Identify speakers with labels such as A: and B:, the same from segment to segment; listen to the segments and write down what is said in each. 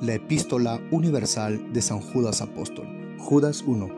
A: La epístola universal de San Judas Apóstol. Judas 1.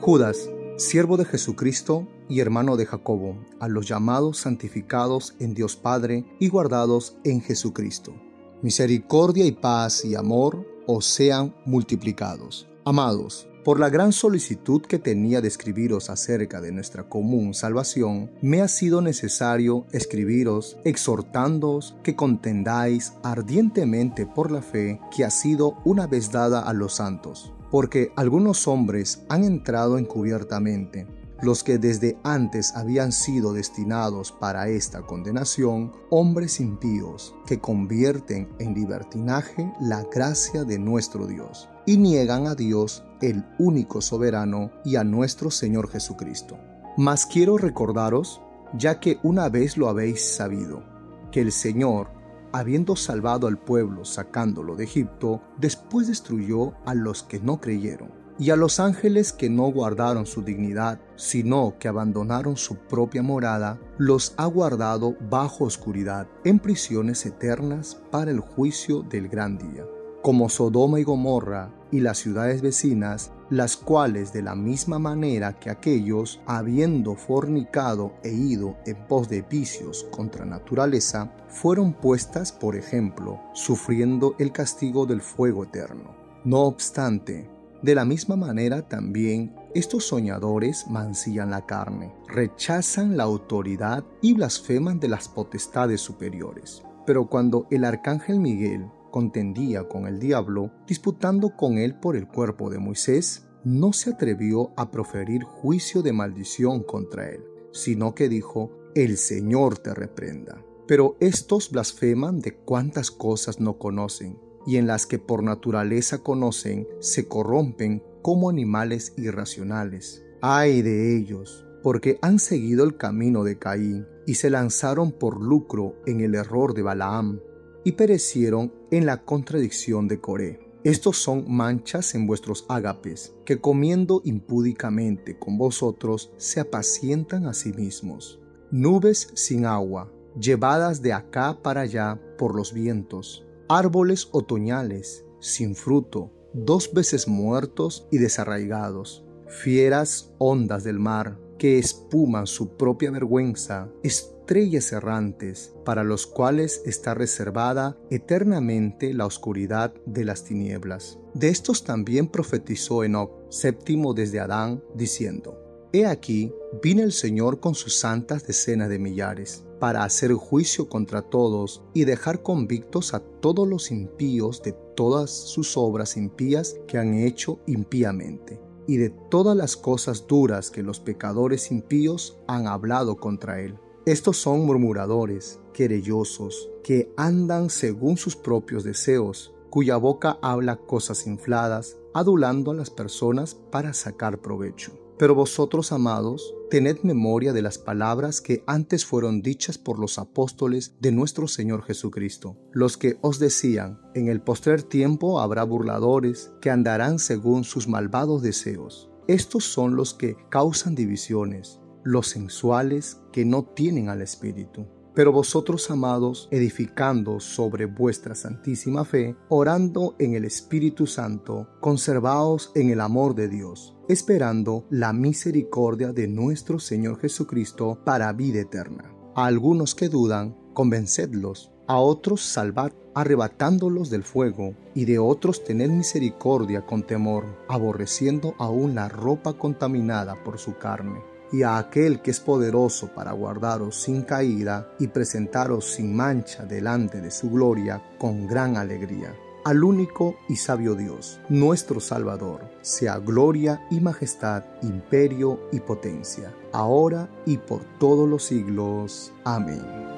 A: Judas, siervo de Jesucristo y hermano de Jacobo, a los llamados santificados en Dios Padre y guardados en Jesucristo. Misericordia y paz y amor os sean multiplicados. Amados, por la gran solicitud que tenía de escribiros acerca de nuestra común salvación, me ha sido necesario escribiros exhortándoos que contendáis ardientemente por la fe que ha sido una vez dada a los santos, porque algunos hombres han entrado encubiertamente los que desde antes habían sido destinados para esta condenación, hombres impíos que convierten en libertinaje la gracia de nuestro Dios y niegan a Dios el único soberano y a nuestro Señor Jesucristo. Mas quiero recordaros, ya que una vez lo habéis sabido, que el Señor, habiendo salvado al pueblo sacándolo de Egipto, después destruyó a los que no creyeron y a los ángeles que no guardaron su dignidad, sino que abandonaron su propia morada, los ha guardado bajo oscuridad, en prisiones eternas para el juicio del gran día. Como Sodoma y Gomorra y las ciudades vecinas, las cuales de la misma manera que aquellos, habiendo fornicado e ido en pos de vicios contra naturaleza, fueron puestas por ejemplo, sufriendo el castigo del fuego eterno. No obstante, de la misma manera también estos soñadores mancillan la carne, rechazan la autoridad y blasfeman de las potestades superiores. Pero cuando el arcángel Miguel contendía con el diablo, disputando con él por el cuerpo de Moisés, no se atrevió a proferir juicio de maldición contra él, sino que dijo, el Señor te reprenda. Pero estos blasfeman de cuántas cosas no conocen y en las que por naturaleza conocen se corrompen como animales irracionales. Ay de ellos, porque han seguido el camino de Caín y se lanzaron por lucro en el error de Balaam y perecieron en la contradicción de Coré. Estos son manchas en vuestros ágapes, que comiendo impúdicamente con vosotros se apacientan a sí mismos. Nubes sin agua, llevadas de acá para allá por los vientos árboles otoñales, sin fruto, dos veces muertos y desarraigados, fieras ondas del mar, que espuman su propia vergüenza, estrellas errantes, para los cuales está reservada eternamente la oscuridad de las tinieblas. De estos también profetizó Enoch, séptimo desde Adán, diciendo, He aquí, vine el Señor con sus santas decenas de millares, para hacer juicio contra todos y dejar convictos a todos los impíos de todas sus obras impías que han hecho impíamente, y de todas las cosas duras que los pecadores impíos han hablado contra él. Estos son murmuradores, querellosos, que andan según sus propios deseos, cuya boca habla cosas infladas, adulando a las personas para sacar provecho. Pero vosotros, amados, tened memoria de las palabras que antes fueron dichas por los apóstoles de nuestro Señor Jesucristo, los que os decían, en el postrer tiempo habrá burladores que andarán según sus malvados deseos. Estos son los que causan divisiones, los sensuales que no tienen al Espíritu pero vosotros, amados, edificando sobre vuestra santísima fe, orando en el Espíritu Santo, conservaos en el amor de Dios, esperando la misericordia de nuestro Señor Jesucristo para vida eterna. A algunos que dudan, convencedlos, a otros salvad, arrebatándolos del fuego, y de otros tened misericordia con temor, aborreciendo aún la ropa contaminada por su carne y a aquel que es poderoso para guardaros sin caída y presentaros sin mancha delante de su gloria con gran alegría. Al único y sabio Dios, nuestro Salvador, sea gloria y majestad, imperio y potencia, ahora y por todos los siglos. Amén.